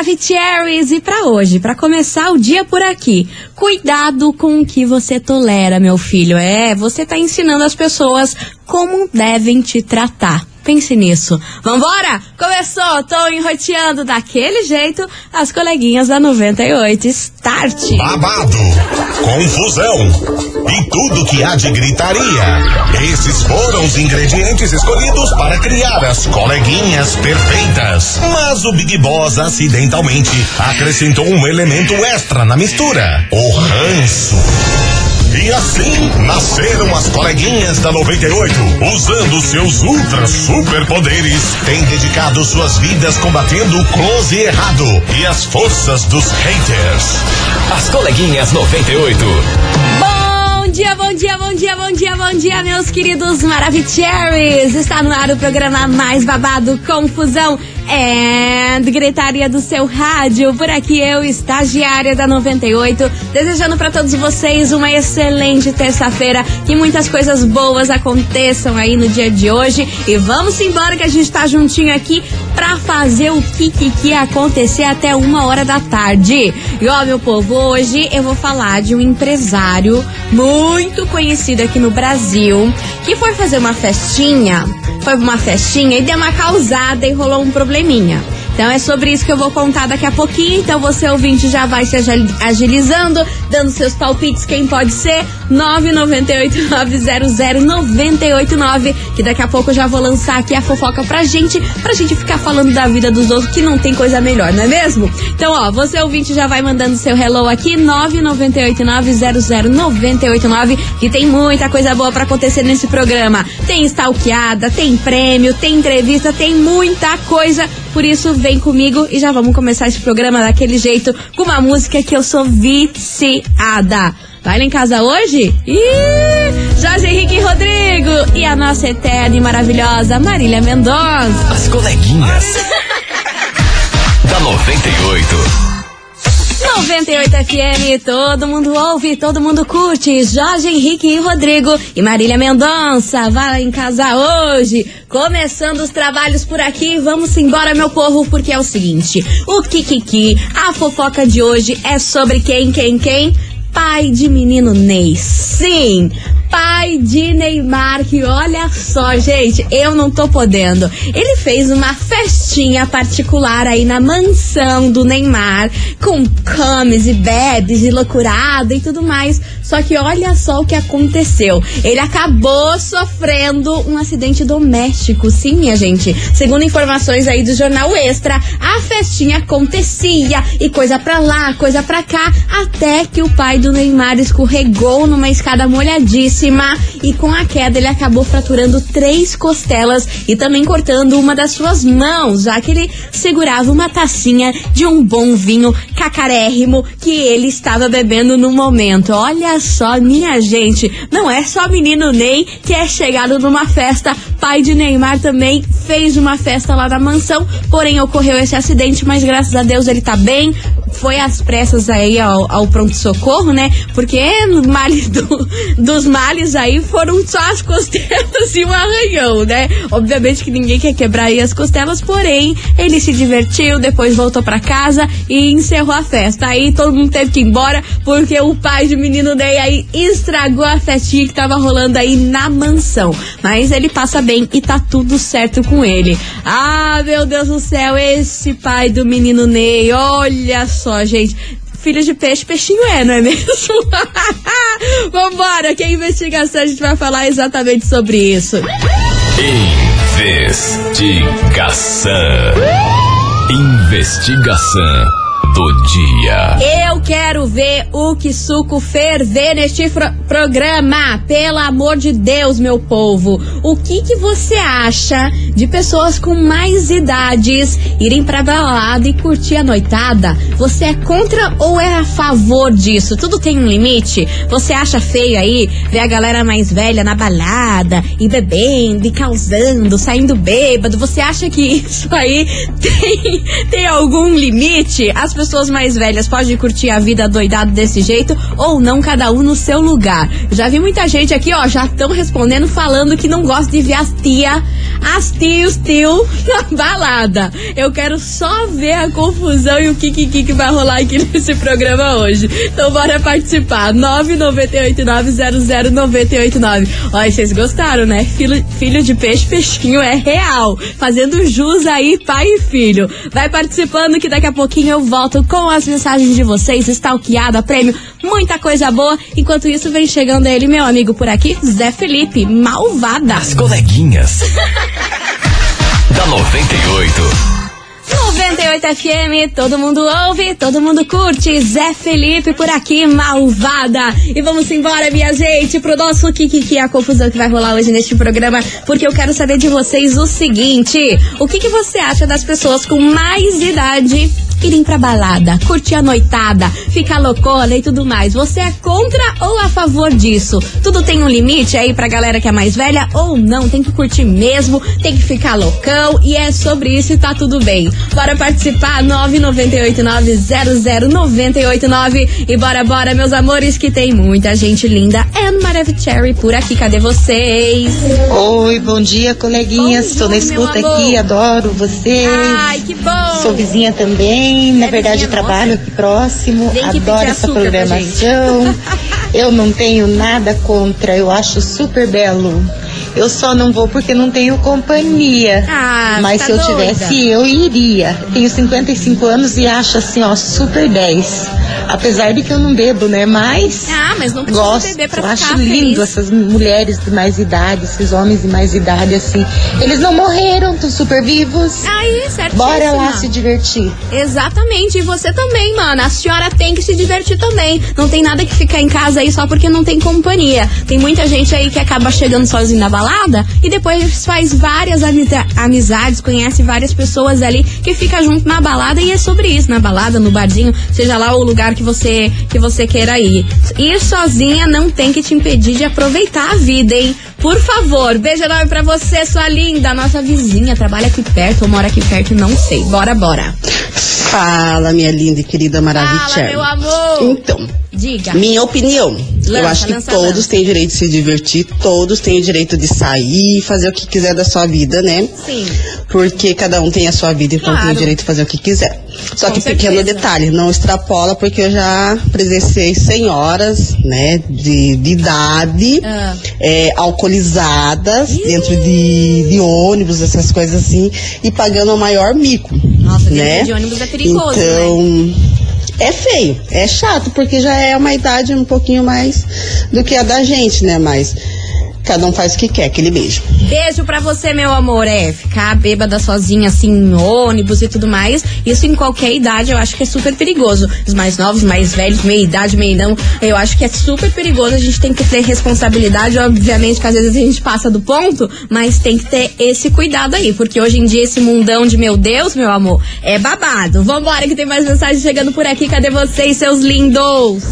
Maravicheries e para hoje, para começar o dia por aqui, cuidado com o que você tolera, meu filho. É, você tá ensinando as pessoas como devem te tratar. Pense nisso. Vambora? Começou, tô enroteando daquele jeito as coleguinhas da 98. Start! Babado, confusão e tudo que há de gritaria. Esses foram os ingredientes escolhidos para criar as coleguinhas perfeitas. Mas o Big Boss acidentalmente acrescentou um elemento extra na mistura: o ranço. E assim nasceram as coleguinhas da 98, usando seus ultra superpoderes, têm dedicado suas vidas combatendo o close e errado e as forças dos haters. As coleguinhas 98. Bom dia, bom dia, bom dia, bom dia, bom dia, meus queridos Maravicheries! Está no ar o programa mais babado, Confusão and gritaria do seu rádio. Por aqui eu, estagiária da 98, desejando para todos vocês uma excelente terça-feira, que muitas coisas boas aconteçam aí no dia de hoje. E vamos embora que a gente tá juntinho aqui pra fazer o que que, que acontecer até uma hora da tarde. E ó, meu povo, hoje eu vou falar de um empresário muito conhecido aqui no Brasil que foi fazer uma festinha, foi uma festinha e deu uma causada e rolou um problema probleminha. Então é sobre isso que eu vou contar daqui a pouquinho. Então você ouvinte já vai se agilizando, dando seus palpites quem pode ser 998900989, que daqui a pouco eu já vou lançar aqui a fofoca pra gente, pra gente ficar falando da vida dos outros que não tem coisa melhor, não é mesmo? Então, ó, você ouvinte já vai mandando seu hello aqui 998900989, que tem muita coisa boa para acontecer nesse programa. Tem stalkeada, tem prêmio, tem entrevista, tem muita coisa. Por isso, vem comigo e já vamos começar esse programa daquele jeito, com uma música que eu sou viciada. Vai lá em casa hoje? Ih, Jorge Henrique Rodrigo e a nossa eterna e maravilhosa Marília Mendonça. As coleguinhas. da 98. 98 FM, todo mundo ouve, todo mundo curte. Jorge Henrique e Rodrigo e Marília Mendonça. Vai em casa hoje. Começando os trabalhos por aqui. Vamos embora, meu povo, porque é o seguinte: o Kikiki, a fofoca de hoje é sobre quem, quem, quem? Pai de menino Ney. Sim, pai de Neymar, que olha só, gente, eu não tô podendo. Ele fez uma festinha particular aí na mansão do Neymar, com cames e bebes e loucurada e tudo mais. Só que olha só o que aconteceu. Ele acabou sofrendo um acidente doméstico. Sim, minha gente. Segundo informações aí do jornal Extra, a festinha acontecia e coisa pra lá, coisa pra cá, até que o pai do Neymar escorregou numa escada molhadíssima e com a queda ele acabou fraturando três costelas e também cortando uma das suas mãos, já que ele segurava uma tacinha de um bom vinho cacarérrimo que ele estava bebendo no momento. Olha só, minha gente, não é só menino Ney que é chegado numa festa. Pai de Neymar também fez uma festa lá na mansão, porém ocorreu esse acidente, mas graças a Deus ele tá bem. Foi às pressas aí ao, ao pronto-socorro, né? Porque males do, dos males aí foram só as costelas e um arranhão, né? Obviamente que ninguém quer quebrar aí as costelas, porém ele se divertiu, depois voltou para casa e encerrou a festa. Aí todo mundo teve que ir embora porque o pai de menino Ney aí estragou a festinha que tava rolando aí na mansão. Mas ele passa bem e tá tudo certo com ele. Ah, meu Deus do céu, esse pai do menino Ney, olha só, gente filho de peixe, peixinho é, não é mesmo? Vambora, que é investigação a gente vai falar exatamente sobre isso. Investigação. Investigação do dia. Eu quero ver o que suco ferver neste programa. Pelo amor de Deus, meu povo. O que que você acha de pessoas com mais idades irem pra balada e curtir a noitada? Você é contra ou é a favor disso? Tudo tem um limite? Você acha feio aí ver a galera mais velha na balada e bebendo e causando, saindo bêbado? Você acha que isso aí tem, tem algum limite? As pessoas mais velhas podem curtir a vida doidado desse jeito ou não, cada um no seu lugar. Já vi muita gente aqui, ó, já estão respondendo falando que não gosta de ver as tia, as tios, tio na balada. Eu quero só ver a confusão e o que que, que vai rolar aqui nesse programa hoje. Então bora participar. 998900989. Olha, vocês gostaram, né? Filho, filho de peixe, peixinho é real. Fazendo jus aí, pai e filho. Vai participando que daqui a pouquinho eu volto com as mensagens de vocês, stalkeada, prêmio, muita coisa boa. Enquanto isso, vem chegando ele, meu amigo por aqui, Zé Felipe, malvada. As coleguinhas. da 98. 98 FM, todo mundo ouve, todo mundo curte. Zé Felipe por aqui, malvada. E vamos embora, minha gente, pro nosso que é a confusão que vai rolar hoje neste programa, porque eu quero saber de vocês o seguinte: o que, que você acha das pessoas com mais idade irem pra balada, curtir a noitada, ficar loucona e tudo mais. Você é contra ou a favor disso? Tudo tem um limite aí pra galera que é mais velha ou não? Tem que curtir mesmo, tem que ficar loucão e é sobre isso e tá tudo bem. Bora participar, 998900989 e bora, bora, meus amores, que tem muita gente linda. É Maravicherry por aqui, cadê vocês? Oi, bom dia, coleguinhas. Estou na escuta aqui, adoro vocês. Ai, que bom! Sou vizinha também, na É verdade trabalho nossa? aqui próximo, Vem adoro essa programação. Eu não tenho nada contra, eu acho super belo. Eu só não vou porque não tenho companhia. Ah, Mas tá se eu doida. tivesse, eu iria. Tenho 55 anos e acho assim, ó, super 10. Apesar de que eu não bebo, né? Mas Ah, mas não precisa gosto. beber pra eu ficar acho lindo feliz. essas mulheres de mais idade, esses homens de mais idade, assim. Eles não morreram, estão super vivos. Aí, certo. Bora lá se divertir. Exatamente, e você também, mano. A senhora tem que se divertir também. Não tem nada que ficar em casa aí só porque não tem companhia. Tem muita gente aí que acaba chegando sozinho na balada e depois faz várias amizades, conhece várias pessoas ali que fica junto na balada e é sobre isso, na balada, no barzinho, seja lá o lugar que você que você queira ir. Ir sozinha não tem que te impedir de aproveitar a vida, hein? Por favor, beijo enorme pra você, sua linda, nossa vizinha, trabalha aqui perto ou mora aqui perto, não sei. Bora, bora. Fala, minha linda e querida Fala, Maravilha. meu amor. Então, Diga. minha opinião. eu Lança, acho que lança, todos lança. têm direito de se divertir, todos têm o direito de sair, fazer o que quiser da sua vida, né? Sim. Porque cada um tem a sua vida, então Claro. tem o direito de fazer o que quiser. Só Com que pequeno certeza. detalhe, não extrapola, porque eu já presenciei senhoras, né, de, de idade, Ah. é, alcoolizadas, dentro de, de ônibus, essas coisas assim, e pagando o maior mico. Nossa, dentro né? de ônibus é perigoso, né? então, é feio, é chato, porque já é uma idade um pouquinho mais do que a da gente, né? Mas cada um faz o que quer, aquele beijo. Beijo pra você, meu amor. É, ficar bêbada sozinha, assim, em ônibus e tudo mais. Isso em qualquer idade eu acho que é super perigoso. Os mais novos, mais velhos, meia idade, meia não. Eu acho que é super perigoso. A gente tem que ter responsabilidade. Obviamente que às vezes a gente passa do ponto, mas tem que ter esse cuidado aí. Porque hoje em dia esse mundão de meu Deus, meu amor, é babado. Vambora que tem mais mensagem chegando por aqui. Cadê vocês, seus lindos?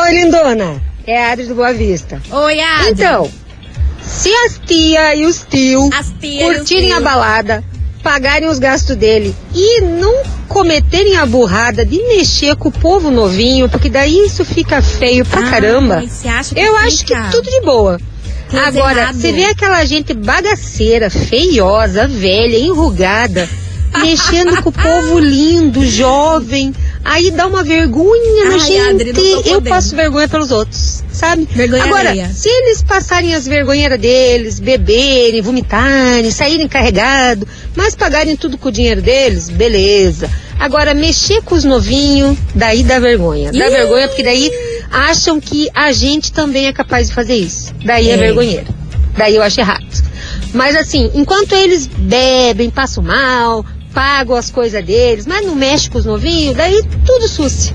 Oi, lindona. É a Adri do Boa Vista. Oi, Adri. Então, se as tia e os tio As tia curtirem tio. a balada, pagarem os gastos dele e não cometerem a burrada de mexer com o povo novinho, porque daí isso fica feio pra Ah, caramba. Eu acho que fica? tudo de boa. Tudo Agora, errado. você vê aquela gente bagaceira, feiosa, velha, enrugada, mexendo com o povo lindo, jovem. Aí dá uma vergonha na gente. Adri, Eu passo vergonha pelos outros, sabe? Vergonha Agora, alheia. se eles passarem as vergonheiras deles, beberem, vomitarem, saírem carregados, mas pagarem tudo com o dinheiro deles, beleza. Agora, mexer com os novinhos, daí dá vergonha. Dá vergonha porque daí acham que a gente também é capaz de fazer isso. Daí é, É. vergonheiro. Daí eu acho errado. Mas assim, enquanto eles bebem, passam mal, pagam as coisas deles, mas não mexe com os novinhos, daí tudo suce.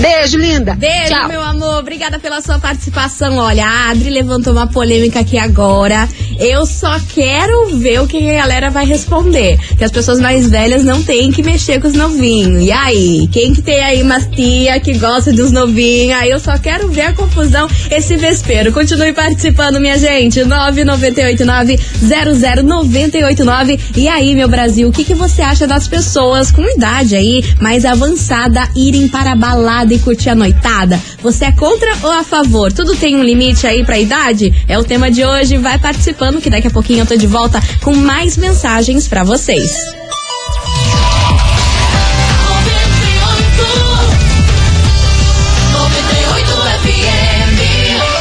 Beijo, linda. Beijo, Tchau. meu amor. Obrigada pela sua participação. Olha, a Adri levantou uma polêmica aqui agora. Eu só quero ver o que a galera vai responder. Que as pessoas mais velhas não têm que mexer com os novinhos. E aí? Quem que tem aí umas tia que gosta dos novinhos? Aí eu só quero ver a confusão esse vespeiro. Continue participando, minha gente. 998900989. E aí, meu Brasil, o que, que você acha das pessoas com idade aí mais avançada irem para a balada e curtir a noitada? Você é contra ou a favor? Tudo tem um limite aí pra idade? É o tema de hoje. Vai participando que daqui a pouquinho eu tô de volta com mais mensagens pra vocês.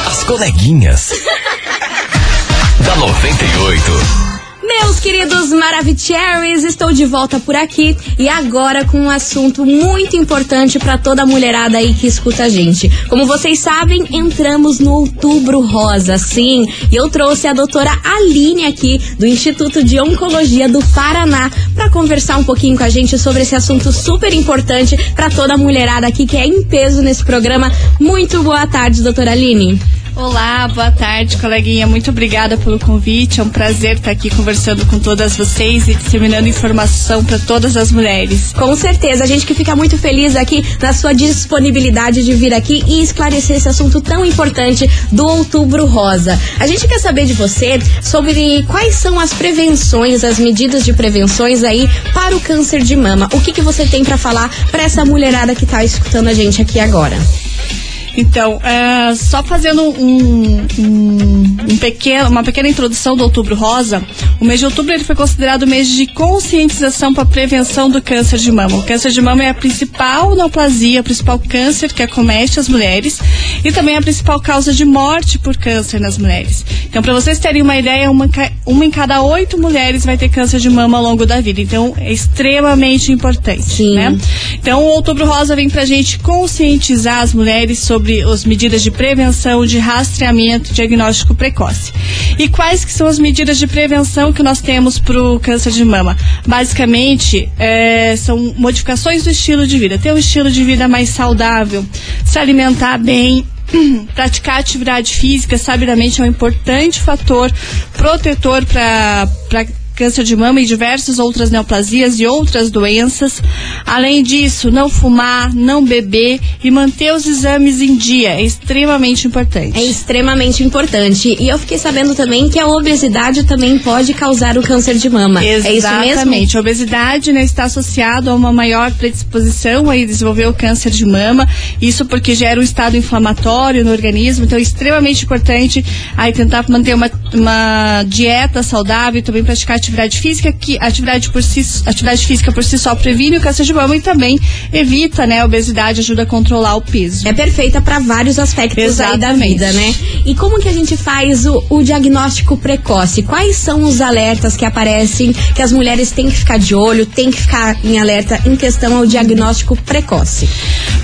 As coleguinhas. da 98. Meus queridos Maravicheries, estou de volta por aqui e agora com um assunto muito importante para toda mulherada aí que escuta a gente. Como vocês sabem, entramos no Outubro Rosa, sim, e eu trouxe a doutora Aline aqui do Instituto de Oncologia do Paraná para conversar um pouquinho com a gente sobre esse assunto super importante para toda mulherada aqui que é em peso nesse programa. Muito boa tarde, doutora Aline. Olá, boa tarde, coleguinha. Muito obrigada pelo convite. É um prazer estar aqui conversando com todas vocês e disseminando informação para todas as mulheres. Com certeza, a gente que fica muito feliz aqui na sua disponibilidade de vir aqui e esclarecer esse assunto tão importante do Outubro Rosa. A gente quer saber de você sobre quais são as prevenções, as medidas de prevenções aí para o câncer de mama. O que, que você tem para falar para essa mulherada que tá escutando a gente aqui agora? Então, é, só fazendo um, um, um pequeno, uma pequena introdução do Outubro Rosa, o mês de outubro ele foi considerado o mês de conscientização para a prevenção do câncer de mama. O câncer de mama é a principal neoplasia, o principal câncer que acomete as mulheres e também a principal causa de morte por câncer nas mulheres. Então, para vocês terem uma ideia, uma, uma em cada oito mulheres vai ter câncer de mama ao longo da vida. Então, é extremamente importante, Sim. né? Então, o Outubro Rosa vem pra gente conscientizar as mulheres sobre as medidas de prevenção, de rastreamento, diagnóstico precoce. E quais que são as medidas de prevenção que nós temos pro câncer de mama? Basicamente, é, são modificações do estilo de vida. Ter um estilo de vida mais saudável, se alimentar bem, praticar atividade física sabidamente é um importante fator protetor para câncer de mama e diversas outras neoplasias e outras doenças. Além disso, não fumar, não beber e manter os exames em dia é extremamente importante. É extremamente importante. E eu fiquei sabendo também que a obesidade também pode causar o câncer de mama. É isso mesmo? Exatamente. A obesidade né, está associada a uma maior predisposição a desenvolver o câncer de mama. Isso porque gera um estado inflamatório no organismo. Então é extremamente importante aí tentar manter uma, uma dieta saudável e também praticar atividade física, que atividade, por si, atividade física por si só previne o câncer de mama e também evita né, a obesidade, ajuda a controlar o peso. É perfeita para vários aspectos aí da Exatamente. vida, né? E como que a gente faz o, o diagnóstico precoce? Quais são os alertas que aparecem que as mulheres têm que ficar de olho, têm que ficar em alerta em questão ao diagnóstico precoce?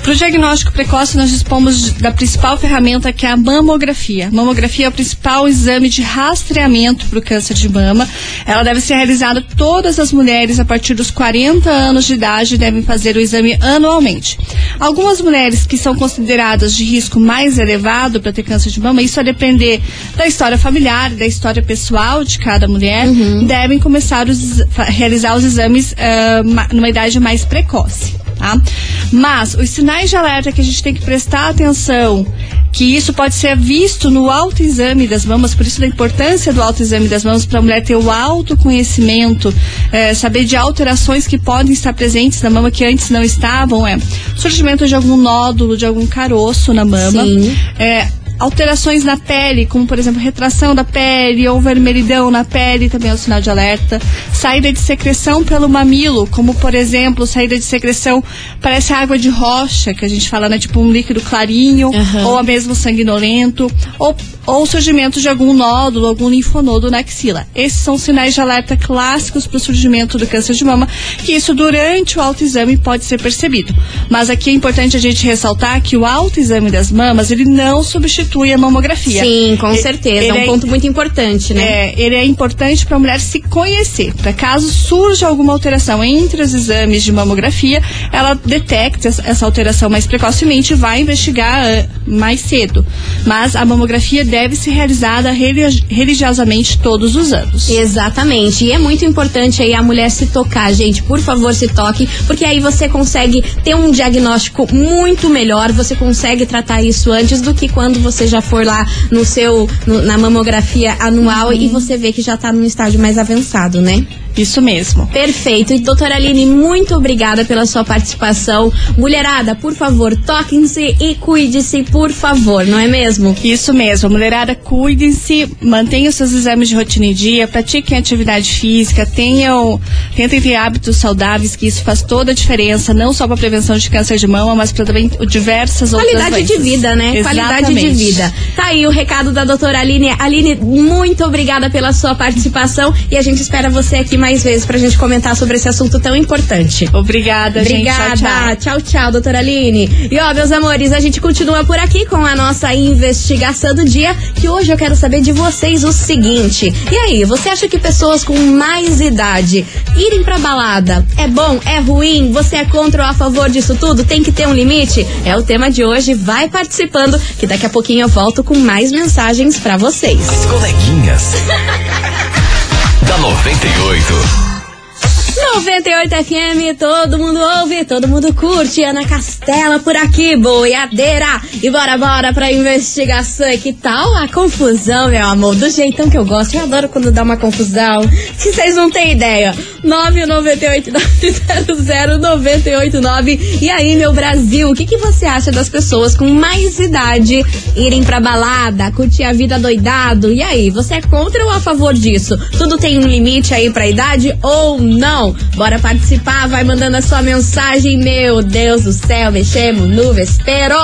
Para o diagnóstico precoce, nós dispomos da principal ferramenta que é a mamografia. A mamografia é o principal exame de rastreamento para o câncer de mama. Ela deve ser realizada todas as mulheres a partir dos 40 anos de idade devem fazer o exame anualmente. Algumas mulheres que são consideradas de risco mais elevado para ter câncer de mama, isso a depender da história familiar, da história pessoal de cada mulher, devem começar a realizar os exames ma- numa idade mais precoce. Tá? Mas os sinais de alerta que a gente tem que prestar atenção, que isso pode ser visto no autoexame das mamas, por isso da importância do autoexame das mamas para a mulher ter o autoconhecimento, eh, saber de alterações que podem estar presentes na mama que antes não estavam, é surgimento de algum nódulo, de algum caroço na mama, Sim. é, alterações na pele, como por exemplo retração da pele ou vermelhidão na pele, também é um sinal de alerta. Saída de secreção pelo mamilo, como por exemplo, saída de secreção parece água de rocha, que a gente fala, né? Tipo um líquido clarinho, Aham. ou a mesmo sanguinolento, ou, ou surgimento de algum nódulo, algum linfonodo na axila. Esses são sinais de alerta clássicos para o surgimento do câncer de mama, que isso durante o autoexame pode ser percebido. Mas aqui é importante a gente ressaltar que o autoexame das mamas, ele não substitui a mamografia. Sim, com certeza. É ele um ponto muito importante, né? É, ele é importante para a mulher se conhecer. Para caso surja alguma alteração entre os exames de mamografia, ela detecta essa- alteração mais precocemente e vai investigar ah, mais cedo. Mas a mamografia deve ser realizada religi- religiosamente todos os anos. Exatamente. E é muito importante aí a mulher se tocar, gente. Por favor, se toque, porque aí você consegue ter um diagnóstico muito melhor, você consegue tratar isso antes do que quando você já for lá no seu no- na mamografia anual e você vê que já tá num estágio mais avançado, né? Isso mesmo. Perfeito. E doutora Aline, muito obrigada pela sua participação. Mulherada, por favor, toquem-se e cuide-se, por favor, não é mesmo? Isso mesmo, mulherada, cuidem-se, mantenham seus exames de rotina em dia, pratiquem atividade física, tenham, tentem ter hábitos saudáveis, que isso faz toda a diferença, não só para prevenção de câncer de mama, mas para também diversas outras Qualidade de vida, né? Qualidade de Exatamente. vida. Tá aí o recado da doutora Aline. Aline, muito obrigada pela sua participação e a gente espera você aqui mais vezes pra gente comentar sobre esse assunto tão importante. Obrigada, Obrigada. gente. Tchau, tchau. tchau, tchau, doutora Aline. E ó, meus amores, a gente continua por aqui com a nossa investigação do dia, que hoje eu quero saber de vocês o seguinte. E aí, você acha que pessoas com mais idade irem pra balada é bom, é ruim? Você é contra ou a favor disso tudo? Tem que ter um limite? É o tema de hoje. Vai participando, que daqui a pouquinho eu volto com mais mensagens pra vocês. As coleguinhas. da 98. 98 FM, todo mundo ouve, todo mundo curte. Ana Castela por aqui, boiadeira. E bora, bora pra investigação. E que tal a confusão, meu amor? Do jeitão que eu gosto. Eu adoro quando dá uma confusão. Se vocês não têm ideia. 998-900-989. E aí, meu Brasil, o que, que você acha das pessoas com mais idade irem pra balada, curtir a vida doidado? E aí, você é contra ou a favor disso? Tudo tem um limite aí pra idade ou não? Bora participar, vai mandando a sua mensagem. Meu Deus do céu, mexemos no vespero.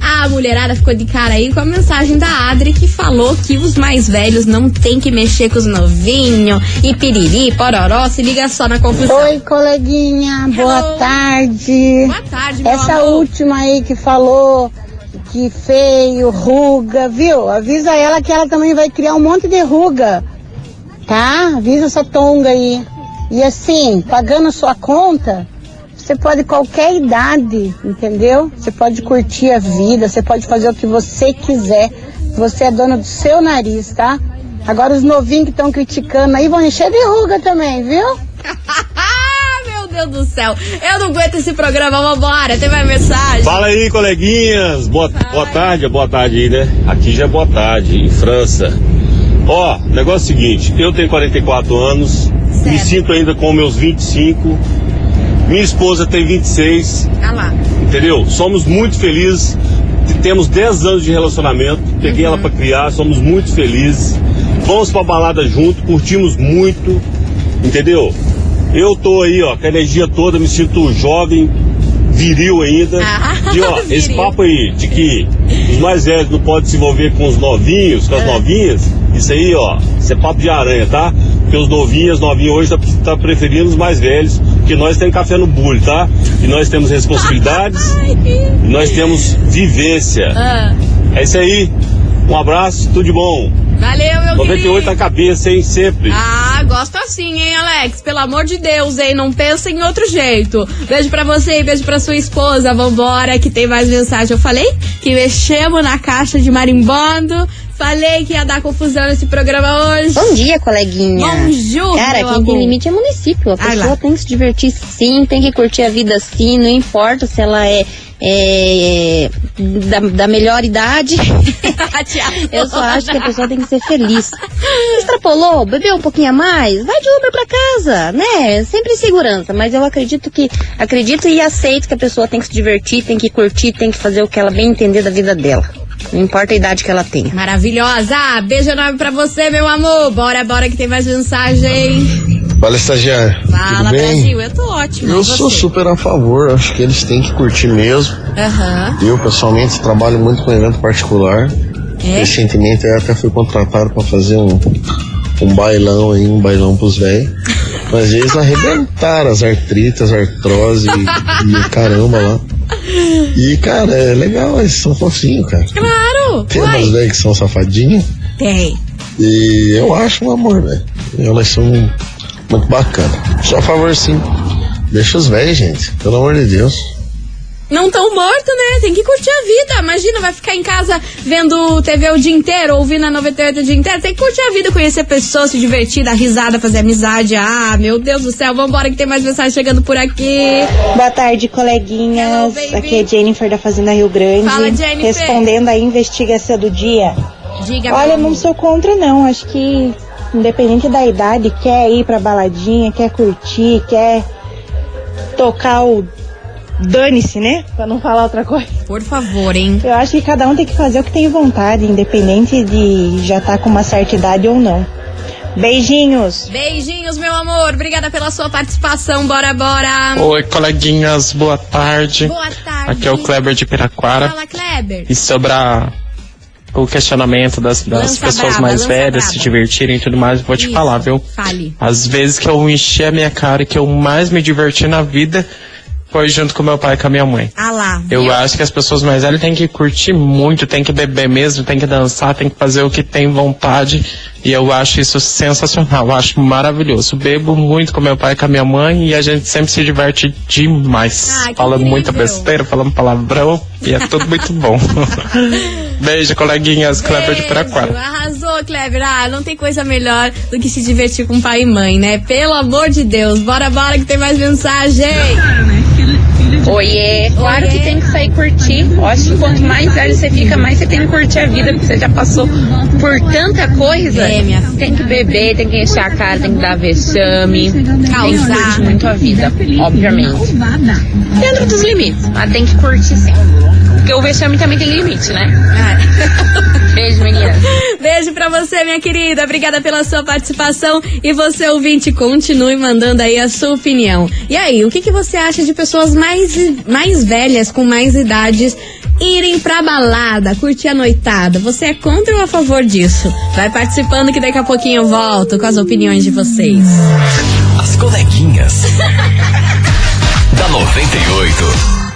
A mulherada ficou de cara aí com a mensagem da Adri que falou que os mais velhos não tem que mexer com os novinhos e piriri, pororó, se liga só na confusão. Oi, coleguinha, boa Hello. tarde. Boa tarde, meu Essa amor. última aí que falou que feio, ruga, viu? Avisa ela que ela também vai criar um monte de ruga, tá? Avisa essa tonga aí. E assim, pagando sua conta, você pode qualquer idade, entendeu? Você pode curtir a vida, você pode fazer o que você quiser. Você é dona do seu nariz, tá? Agora os novinhos que estão criticando aí vão encher de ruga também, viu? Meu Deus do céu. Eu não aguento esse programa, vambora. Tem mais mensagem? Fala aí, coleguinhas. Boa, boa tarde, é boa tarde aí, né? Aqui já é boa tarde, em França. Ó, negócio é o seguinte, eu tenho 44 anos, me sinto ainda com meus 25, minha esposa tem 26, Ah lá. entendeu? Somos muito felizes, temos 10 anos de relacionamento, peguei ela pra criar, somos muito felizes. Vamos pra balada junto, curtimos muito, entendeu? Eu tô aí, ó, com a energia toda, me sinto jovem, viril ainda. Ah, e ó, esse viril. papo aí de que os mais velhos não podem se envolver com os novinhos, É. com as novinhas, isso aí, ó, isso é papo de aranha, tá? Porque os novinhos, as novinhas hoje tá, tá preferindo os mais velhos, porque nós temos café no bulho, tá? E nós temos responsabilidades, e nós temos vivência. Ah, É isso aí. Um abraço, tudo de bom. valeu, meu 98 querido. na cabeça, hein? Sempre. Ah, gosto assim, hein, Alex? Pelo amor de Deus, hein? Não pensa em outro jeito. Beijo pra você e beijo pra sua esposa. Vambora, que tem mais mensagem. Eu falei que mexemos na caixa de marimbondo. Falei que ia dar confusão nesse programa hoje. Bom dia, coleguinha. Bonjour, Cara, quem amor. tem limite é município. A pessoa tem que se divertir sim, tem que curtir a vida sim, não importa se ela é, é, da, da melhor idade. Eu só acho que a pessoa tem que ser feliz. Extrapolou, bebeu um pouquinho a mais, vai de Uber pra casa, né? Sempre em segurança, mas eu acredito que, acredito e aceito que a pessoa tem que se divertir, tem que curtir, tem que fazer o que ela bem entender da vida dela. Não importa a idade que ela tenha. Maravilhosa! Beijo enorme pra você, meu amor. Bora, bora que tem mais mensagem. Fala, estagiário. Fala, Tudo bem? Brasil. Eu tô ótima. Eu sou super a favor, acho que eles têm que curtir mesmo. Aham. Eu, pessoalmente, trabalho muito com evento particular. É? Recentemente, eu até fui contratado para fazer um, um bailão aí, um bailão pros velhos. Mas eles arrebentaram as artritas, artrose e, e caramba lá. E, cara, é legal, eles são fofinhos, cara. Claro! Tem Uai. umas velhas que são safadinhas. Tem. E eu acho um amor, velho. Elas são muito bacanas. Só a favor, sim. Deixa os velhos, gente. Pelo amor de Deus. Não tão morto, né? Tem que curtir a vida. Imagina, vai ficar em casa vendo TV o dia inteiro, ouvindo a 98 o dia inteiro. Tem que curtir a vida, conhecer pessoas, se divertir, dar risada, fazer amizade. Ah, meu Deus do céu, vambora que tem mais mensagem chegando por aqui. Boa tarde, coleguinhas. Hello, Aqui é Jennifer da Fazenda Rio Grande. Fala, Jennifer. Respondendo a investigação do dia. Diga, Olha, não sou contra não. Acho que independente da idade, quer ir pra baladinha, quer curtir, quer tocar o dane-se, né? Pra não falar outra coisa. Por favor, hein? Eu acho que cada um tem que fazer o que tem vontade, independente de já estar com uma certa idade ou não. Beijinhos. Beijinhos, meu amor. Obrigada pela sua participação. Bora, bora. Oi, coleguinhas, boa tarde. Boa tarde. Aqui é o Kleber de Piraquara. Fala, Kleber. E sobre a- o questionamento das, das pessoas braba, mais velhas braba. se divertirem e tudo mais, vou te Isso. falar, viu? Fale. Às vezes que eu enchi a minha cara e que eu mais me diverti na vida foi junto com meu pai e com a minha mãe. Ah lá. Eu viu? acho que as pessoas mais velhas têm que curtir muito, têm que beber mesmo, têm que dançar, têm que fazer o que tem vontade. E eu acho isso sensacional, eu acho maravilhoso. Bebo muito com meu pai e com a minha mãe e a gente sempre se diverte demais. Ah, falando muita incrível. besteira, falando palavrão e é tudo muito bom. Beijo, coleguinhas, Kleber de. Piraquara. Arrasou, Kleber. Ah, não tem coisa melhor do que se divertir com pai e mãe, né? Pelo amor de Deus. Bora, bora que tem mais mensagem. Oiê, claro que tem que sair curtir. Eu acho que quanto mais velho você fica, mais você tem que curtir a vida, porque você já passou por tanta coisa. É, minha Tem que beber, tem que encher a cara, tem que dar vexame. Tem que Causar. curtir muito a vida, obviamente. Dentro dos limites, mas tem que curtir sim. Porque o vexame também tem limite, né? Beijo, meninas. Beijo pra você, minha querida. Obrigada pela sua participação. E você, ouvinte, continue mandando aí a sua opinião. E aí, o que, que você acha de pessoas mais, mais velhas, com mais idades, irem pra balada, curtir a noitada? Você é contra ou a favor disso? Vai participando que daqui a pouquinho eu volto com as opiniões de vocês. As coleguinhas. da 98.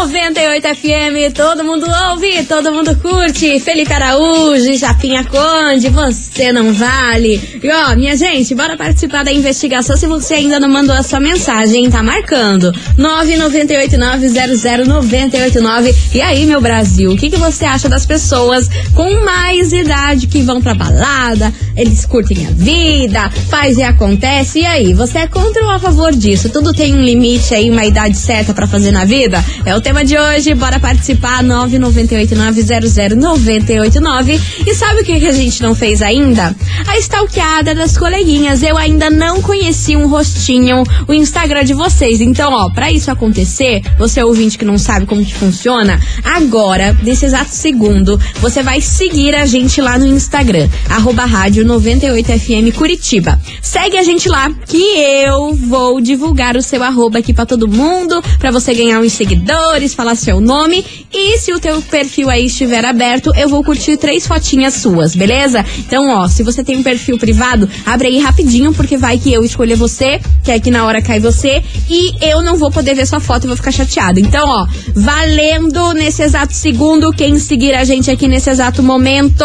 98 FM, todo mundo ouve, todo mundo curte. Felipe Araújo, Japinha Conde, você não vale. E ó, minha gente, bora participar da investigação. Se você ainda não mandou a sua mensagem, tá marcando. 998900989. E aí, meu Brasil, o que, que você acha das pessoas com mais idade que vão pra balada? Eles curtem a vida, faz e acontece. E aí, você é contra ou a favor disso? Tudo tem um limite aí, uma idade certa pra fazer na vida? É o tema de hoje, bora participar, 998900989. E sabe o que, que a gente não fez ainda? A stalkeada das coleguinhas. Eu ainda não conheci um rostinho, o Instagram de vocês. Então, ó, pra isso acontecer, você ouvinte que não sabe como que funciona, agora, nesse exato segundo, você vai seguir a gente lá no Instagram, arroba rádio 98FM Curitiba. Segue a gente lá, que eu vou divulgar o seu arroba aqui pra todo mundo, pra você ganhar uns seguidores, falar seu nome. E se o teu perfil aí estiver aberto, eu vou curtir três fotinhas suas, beleza? Então, ó, se você tem um perfil privado, abre aí rapidinho, porque vai que eu escolher você, que aqui na hora cai você, e eu não vou poder ver sua foto e vou ficar chateada. Então, ó, valendo nesse exato segundo, quem seguir a gente aqui nesse exato momento,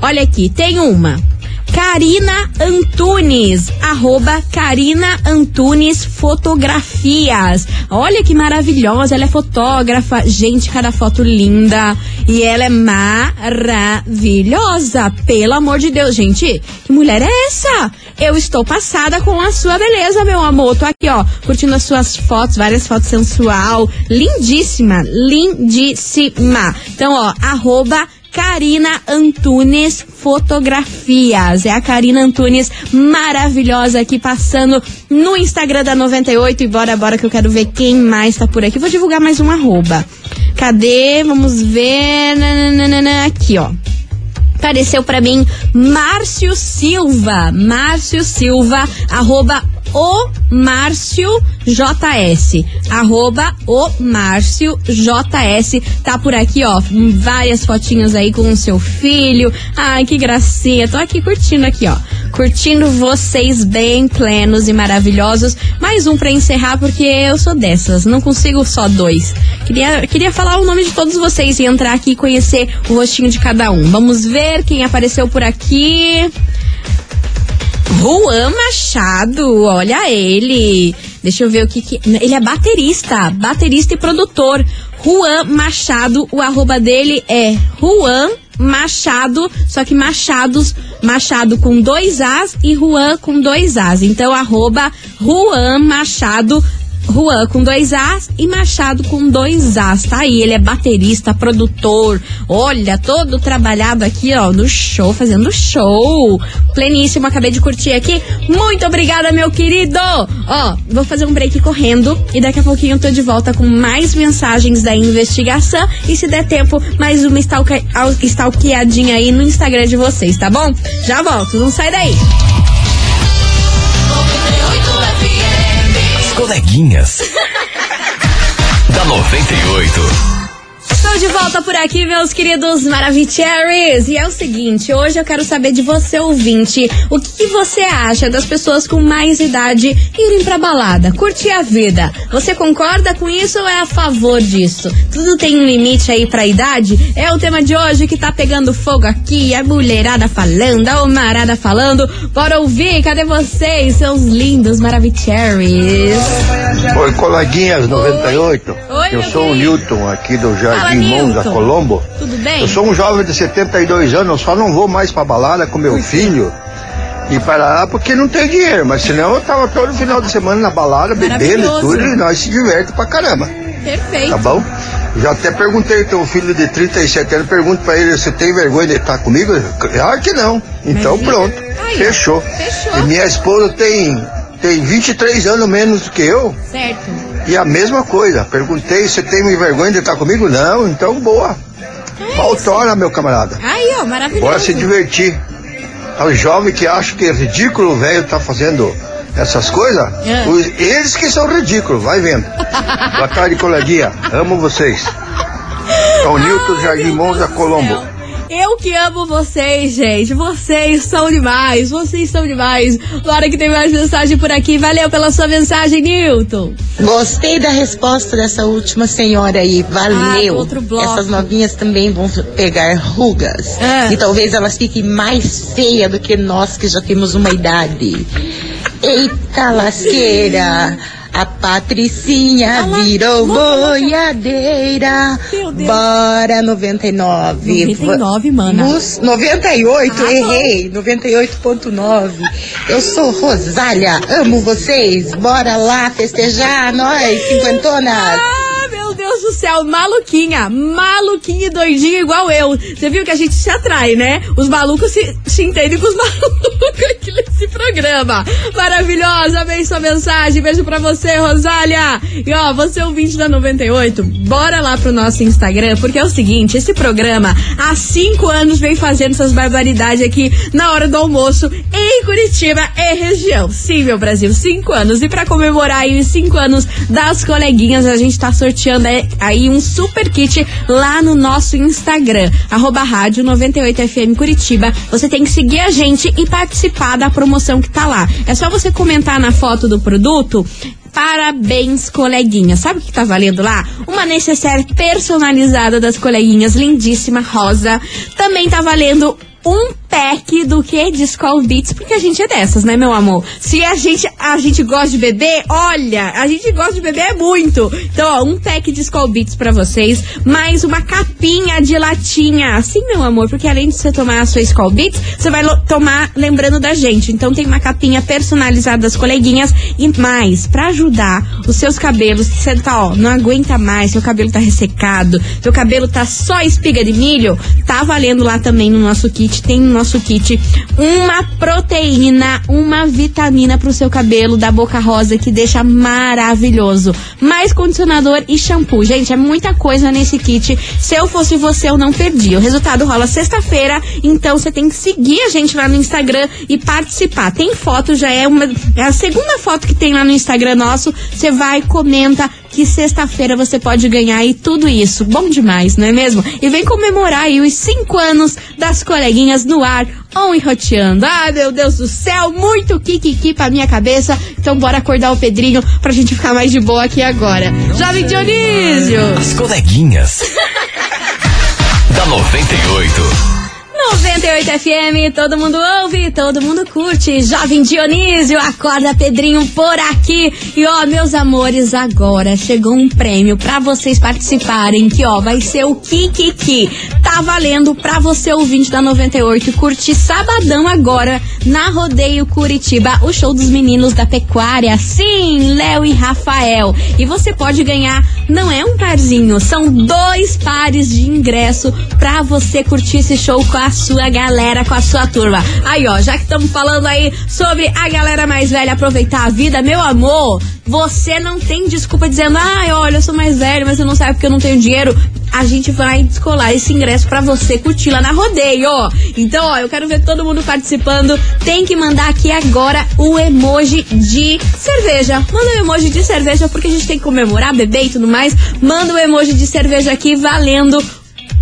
olha aqui, tem uma. Karina Antunes, arroba Karina Antunes Fotografias. Olha que maravilhosa, ela é fotógrafa. Gente, cada foto linda. E ela é maravilhosa, pelo amor de Deus. Gente, que mulher é essa? Eu estou passada com a sua beleza, meu amor. Tô aqui, ó, curtindo as suas fotos, várias fotos sensual. Lindíssima, lindíssima. Então, ó, arroba Karina Antunes Fotografias. É a Karina Antunes maravilhosa aqui passando no Instagram da 98. E bora, bora que eu quero ver quem mais tá por aqui. Vou divulgar mais um arroba. Cadê? Vamos ver. Aqui, ó apareceu pra mim Márcio Silva. Márcio Silva, arroba o Márcio JS. Arroba o Márcio JS. Tá por aqui, ó. Várias fotinhas aí com o seu filho. Ai, que gracinha. Tô aqui curtindo aqui, ó. curtindo vocês bem plenos e maravilhosos. Mais um pra encerrar, porque eu sou dessas, não consigo só dois. Queria, queria falar o nome de todos vocês e entrar aqui e conhecer o rostinho de cada um. Vamos ver quem apareceu por aqui. Juan Machado, olha ele. Deixa eu ver o que que. Ele é baterista, baterista e produtor. Juan Machado, o arroba dele é Juan Machado, só que Machados, Machado com dois As e Juan com dois As. Então, arroba Juan Machado Juan com dois As e Machado com dois As. Tá aí, ele é baterista, produtor. Olha, todo trabalhado aqui, ó, no show, fazendo show. Pleníssimo, acabei de curtir aqui. Muito obrigada, meu querido. Ó, vou fazer um break correndo e daqui a pouquinho eu tô de volta com mais mensagens da investigação e se der tempo, mais uma stalkeadinha aí no Instagram de vocês, tá bom? Já volto, não sai daí. Coleguinhas. da 98. Estou de volta por aqui, meus queridos Maravicheries. E é o seguinte, hoje eu quero saber de você, ouvinte, o que, que você acha das pessoas com mais idade irem pra balada, curtir a vida. Você concorda com isso ou é a favor disso? Tudo tem um limite aí pra idade? É o tema de hoje que tá pegando fogo aqui, a mulherada falando, a homarada falando. Bora ouvir, cadê vocês, seus lindos Maravicheries? Oi, coleguinhas 98. Oi, eu meu sou o querido. Newton, aqui do Fala, Jardim Monza, Newton. Colombo. Tudo bem? Eu sou um jovem de 72 anos, eu só não vou mais pra balada com meu filho e para lá porque não tem dinheiro. Mas senão eu tava todo final de semana na balada, bebendo e tudo, e nós se diverte pra caramba. Perfeito. Tá bom? Já até perguntei, teu filho de 37 anos, pergunto pra ele, você tem vergonha de estar comigo? Claro que não. Então pronto, fechou. E minha esposa tem, tem 23 anos menos do que eu. Certo. E a mesma coisa, perguntei, você tem vergonha de estar comigo? Não, então boa. Faltona, meu camarada. Aí, ó, maravilhoso. Bora se divertir. É o jovem que acha que é ridículo o velho tá fazendo essas coisas, É. os- eles que são ridículos, vai vendo. Boa tarde, coleguinha. Amo vocês. É o Nilton Jardim Monza, Colombo. Eu que amo vocês, gente. Vocês são demais. Vocês são demais. Bora que tem mais mensagem por aqui. Valeu pela sua mensagem, Newton. Gostei da resposta dessa última senhora aí, valeu. Ah, outro bloco. Essas novinhas também vão pegar rugas. É. E talvez elas fiquem mais feias do que nós que já temos uma idade. Eita lasqueira! A Patricinha virou boiadeira. Bora 99. 99, mana. Bus- 98, errei. 98.9. Eu sou Rosália, amo vocês. Bora lá festejar, nós, cinquentonas. Ah, meu Deus do céu, maluquinha, maluquinha e doidinha igual eu. Você viu que a gente se atrai, né? Os malucos se, se entendem com os malucos aqui nesse programa. Maravilhosa, amei sua mensagem. Beijo pra você, Rosália. E ó, você ouvinte da 98, bora lá pro nosso Instagram, porque é o seguinte, esse programa há cinco anos vem fazendo essas barbaridades aqui na hora do almoço em Curitiba e região. Sim, meu Brasil, cinco anos. E pra comemorar aí os cinco anos das coleguinhas, a gente tá sorteando é, aí um super kit lá no nosso Instagram, arroba rádio 98FM Curitiba. Você tem que seguir a gente e participar da promoção que tá lá. É só você comentar na foto do produto Parabéns, coleguinha. Sabe o que tá valendo lá? Uma necessaire personalizada das coleguinhas, lindíssima, rosa. Também tá valendo um pack do que de Skull Beats, porque a gente é dessas, né, meu amor? Se a gente, a gente gosta de beber, olha, a gente gosta de beber muito. Então, ó, um pack de Skull Beats pra vocês, mais uma capinha de latinha. Assim, meu amor, porque além de você tomar a sua Skull Beats, você vai tomar lembrando da gente. Então, tem uma capinha personalizada das coleguinhas e mais, pra ajudar os seus cabelos, você tá, ó, não aguenta mais, seu cabelo tá ressecado, seu cabelo tá só espiga de milho, tá valendo lá também no nosso kit, tem no nosso kit uma proteína, uma vitamina pro seu cabelo da Boca Rosa que deixa maravilhoso. Mais condicionador e shampoo. Gente, é muita coisa nesse kit. Se eu fosse você, eu não perdi. O resultado rola sexta-feira, então você tem que seguir a gente lá no Instagram e participar. Tem foto, já é uma é a segunda foto que tem lá no Instagram nosso. Você vai, comenta, que sexta-feira você pode ganhar aí tudo isso. Bom demais, não é mesmo? E vem comemorar aí os cinco anos das coleguinhas no ar, on e roteando. Ah, meu Deus do céu, muito kikiki pra minha cabeça. Então bora acordar o Pedrinho pra gente ficar mais de boa aqui agora. Jovem Dionísio! As coleguinhas. da 98. 98 FM, todo mundo ouve, todo mundo curte. Jovem Dionísio, acorda Pedrinho por aqui. E ó, meus amores, agora chegou um prêmio pra vocês participarem, que ó, vai ser o Kikiki. Tá valendo pra você ouvinte da 98 curtir sabadão agora na Rodeio Curitiba, o show dos meninos da pecuária. Sim, Léo e Rafael. E você pode ganhar, não é um parzinho, são dois pares de ingresso pra você curtir esse show com a sua galera, com a sua turma. Aí, ó, já que estamos falando aí sobre a galera mais velha aproveitar a vida, meu amor, você não tem desculpa dizendo, ai, olha, eu sou mais velho, mas eu não sabe porque eu não tenho dinheiro. A gente vai descolar esse ingresso pra você curtir lá na rodeio, ó. Então, ó, eu quero ver todo mundo participando. Tem que mandar aqui agora o emoji de cerveja. Manda o emoji de cerveja porque a gente tem que comemorar, beber e tudo mais. Manda o emoji de cerveja aqui valendo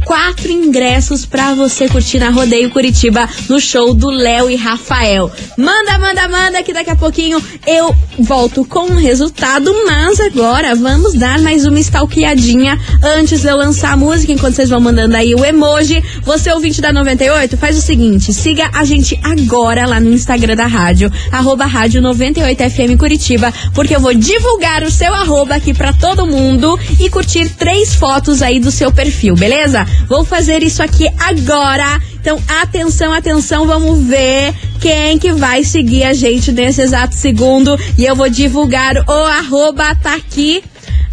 quatro ingressos pra você curtir na Rodeio Curitiba no show do Léo e Rafael. Manda, manda, manda que daqui a pouquinho eu volto com o resultado, mas agora vamos dar mais uma stalkeadinha antes de eu lançar a música, enquanto vocês vão mandando aí o emoji. Você ouvinte da 98, faz o seguinte, siga a gente agora lá no Instagram da rádio, arroba rádio 98FM Curitiba, porque eu vou divulgar o seu arroba aqui pra todo mundo e curtir três fotos aí do seu perfil, beleza? Vou fazer isso aqui agora. Então, atenção, atenção, vamos ver quem que vai seguir a gente nesse exato segundo. E eu vou divulgar o arroba tá aqui.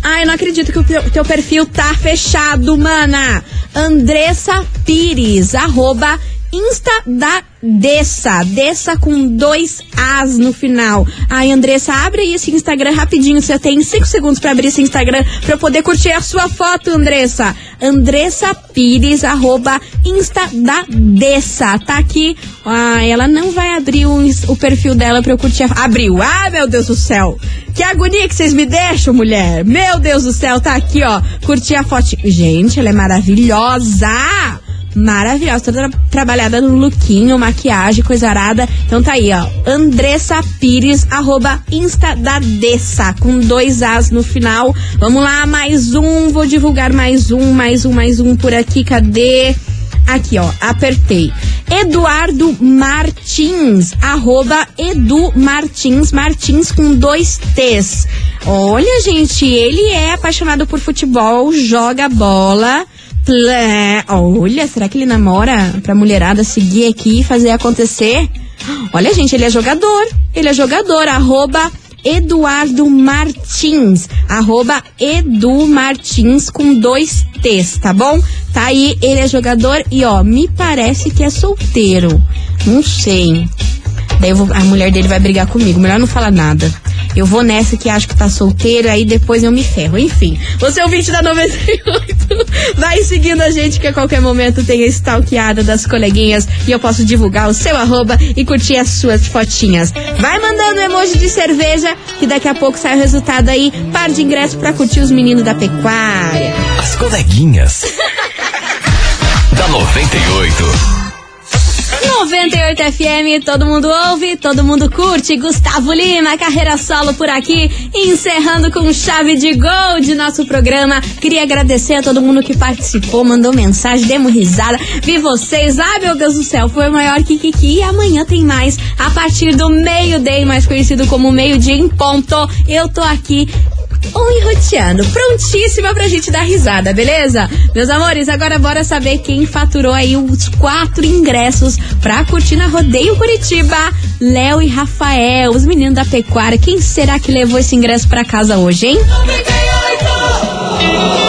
Ai, eu não acredito que o teu, perfil tá fechado, mana. Andressa Pires, arroba Insta da Dessa, Dessa com dois As no final. Ai, Andressa, abre esse Instagram rapidinho. Você tem cinco segundos para abrir esse Instagram para poder curtir a sua foto, Andressa. Andressa Pires, arroba Insta da Dessa. Tá aqui. Ai, ela não vai abrir o, o perfil dela pra eu curtir a. Abriu. Ah, meu Deus do céu. Que agonia que vocês me deixam, mulher. Meu Deus do céu, tá aqui, ó. Curtir a foto. Gente, ela é maravilhosa maravilhosa, toda tra trabalhada no lookinho, maquiagem, coisa arada. Então tá aí, ó. Andressa Pires, arroba Insta da Dessa, com dois As no final. Vamos lá, mais um. Vou divulgar mais um, mais um, mais um por aqui. Cadê? Aqui, ó, apertei. Eduardo Martins, arroba Edu Martins, Martins com dois T's. Olha, gente, ele é apaixonado por futebol, joga bola. Plé. Olha, será que ele namora pra mulherada seguir aqui e fazer acontecer? Olha, gente, ele é jogador. Ele é jogador. Arroba Eduardo Martins. Arroba Edu Martins com dois T's, tá bom? Tá aí, ele é jogador e ó, me parece que é solteiro. Não sei. Daí vou, a mulher dele vai brigar comigo. Melhor não falar nada. Eu vou nessa que acho que tá solteiro, aí depois eu me ferro. Enfim, você é o vídeo da 98. Vai seguindo a gente que a qualquer momento tem a stalkeada das coleguinhas e eu posso divulgar o seu arroba e curtir as suas fotinhas. Vai mandando emoji de cerveja que daqui a pouco sai o resultado aí. Par de ingresso pra curtir os meninos da pecuária. As coleguinhas. da 98. 98 FM, todo mundo ouve, todo mundo curte. Gustavo Lima, carreira solo por aqui, encerrando com chave de gol de nosso programa. Queria agradecer a todo mundo que participou, mandou mensagem, demos risada, vi vocês. Ah, meu Deus do céu, foi maior Kikiki. E amanhã tem mais, a partir do meio-dia, mais conhecido como meio-dia em ponto. Eu tô aqui ou enroteando. Prontíssima pra gente dar risada, beleza? Meus amores, agora bora saber quem faturou aí os quatro ingressos pra curtir na Rodeio Curitiba. Léo e Rafael, os meninos da pecuária. Quem será que levou esse ingresso pra casa hoje, hein? 98!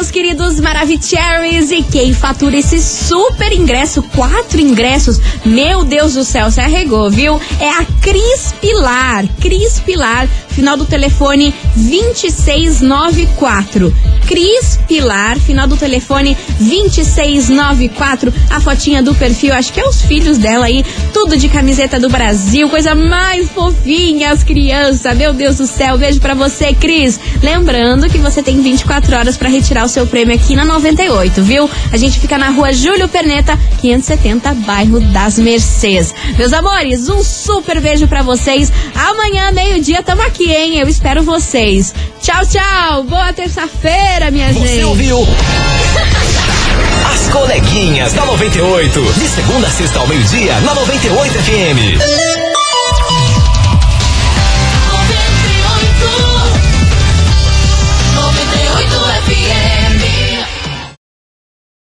Meus queridos Maravicheries. E quem fatura esse super ingresso, quatro ingressos, meu Deus do céu, se arregou, viu? É a Cris Pilar. Cris Pilar final do telefone 2694. Cris Pilar, final do telefone 2694. A fotinha do perfil, acho que é os filhos dela aí, tudo de camiseta do Brasil, coisa mais fofinha, as crianças. Meu Deus do céu, beijo pra você, Cris. Lembrando que você tem 24 horas para retirar o seu prêmio aqui na 98, viu? A gente fica na rua Júlio Perneta, 570, bairro das Mercês. Meus amores, um super beijo para vocês. Amanhã, meio-dia, tamo aqui, hein? Eu espero vocês. Tchau, tchau. Boa terça-feira, minha Você gente. ouviu? As coleguinhas da 98. De segunda a sexta ao meio-dia, na 98 FM.